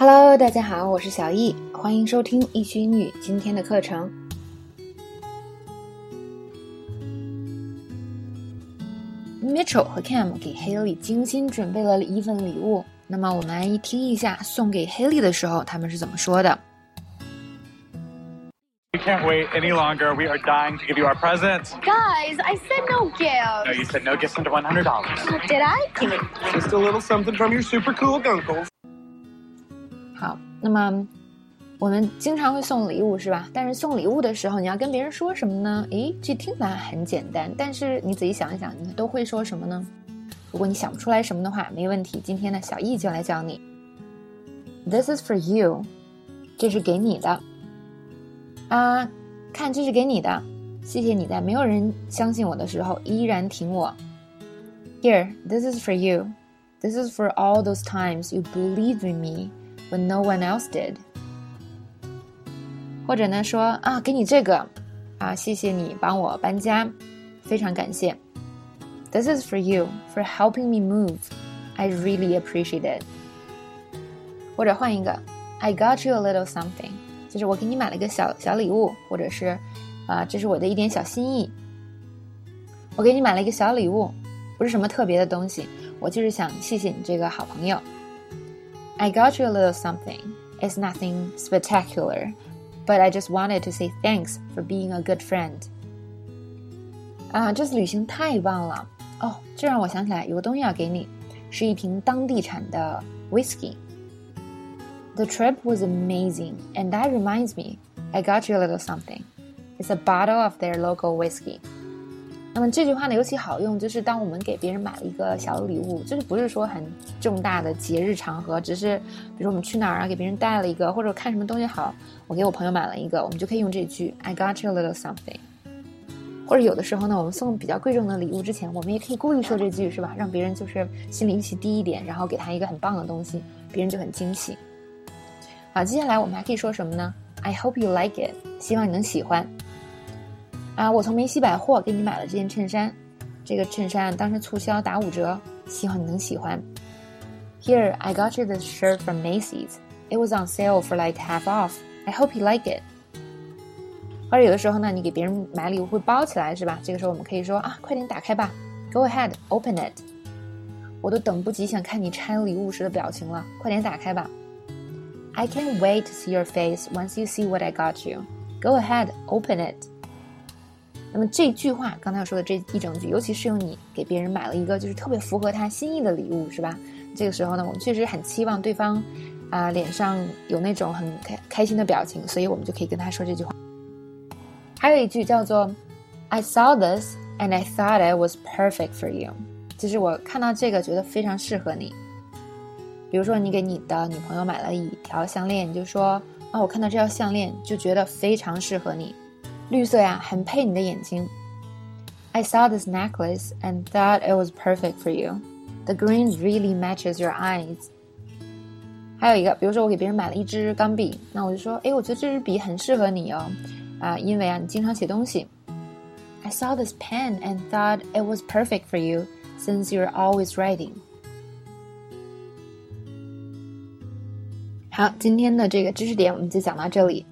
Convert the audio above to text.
Hello，大家好，我是小易，欢迎收听易学英语今天的课程。Mitchell 和 Cam 给 Haley 精心准备了一份礼物，那么我们来一听一下送给 Haley 的时候他们是怎么说的。We can't wait any longer. We are dying to give you our presents. Guys, I said no gifts. No, you said no gifts under one hundred dollars. Did I? Just a little something from your super cool uncles. 好，那么我们经常会送礼物，是吧？但是送礼物的时候，你要跟别人说什么呢？诶，这听起来很简单，但是你仔细想一想，你都会说什么呢？如果你想不出来什么的话，没问题，今天呢，小易就来教你。This is for you，这是给你的。啊，看，这是给你的，谢谢你在没有人相信我的时候依然挺我。Here, this is for you. This is for all those times you believe in me when no one else did. 或者呢，说啊，给你这个，啊，谢谢你帮我搬家，非常感谢。This is for you for helping me move. I really appreciate it. 或者换一个，I got you a little something. 就是我给你买了个小小礼物，或者是，啊，这是我的一点小心意。我给你买了一个小礼物，不是什么特别的东西，我就是想谢谢你这个好朋友。I got you a little something. It's nothing spectacular, but I just wanted to say thanks for being a good friend. 啊，这次旅行太棒了哦！这让我想起来有个东西要给你，是一瓶当地产的 whisky。The trip was amazing, and that reminds me, I got you a little something. It's a bottle of their local whiskey. 那么这句话呢，尤其好用，就是当我们给别人买了一个小礼物，就是不是说很重大的节日场合，只是比如说我们去哪儿啊，给别人带了一个，或者看什么东西好，我给我朋友买了一个，我们就可以用这句 I got you a little something。或者有的时候呢，我们送比较贵重的礼物之前，我们也可以故意说这句，是吧？让别人就是心里预期低一点，然后给他一个很棒的东西，别人就很惊喜。好，接下来我们还可以说什么呢？I hope you like it，希望你能喜欢。啊，我从梅西百货给你买了这件衬衫，这个衬衫当时促销打五折，希望你能喜欢。Here I got you this shirt from Macy's. It was on sale for like half off. I hope you like it. 或者有的时候呢，你给别人买礼物会包起来，是吧？这个时候我们可以说啊，快点打开吧，Go ahead, open it. 我都等不及想看你拆礼物时的表情了，快点打开吧。I can't wait to see your face once you see what I got you. Go ahead, open it. 那么这句话刚才我说的这一整句，尤其适用你给别人买了一个就是特别符合他心意的礼物，是吧？这个时候呢，我们确实很期望对方啊脸上有那种很开开心的表情，所以我们就可以跟他说这句话。还有一句叫做 "I saw this and I thought it was perfect for you"，就是我看到这个觉得非常适合你。比如说，你给你的女朋友买了一条项链，你就说啊，我看到这条项链就觉得非常适合你，绿色呀，很配你的眼睛。I saw this necklace and thought it was perfect for you. The green really matches your eyes. 还有一个，比如说我给别人买了一支钢笔，那我就说，哎，我觉得这支笔很适合你哦，啊，因为啊，你经常写东西。I saw this pen and thought it was perfect for you since you're always writing. 好，今天的这个知识点我们就讲到这里。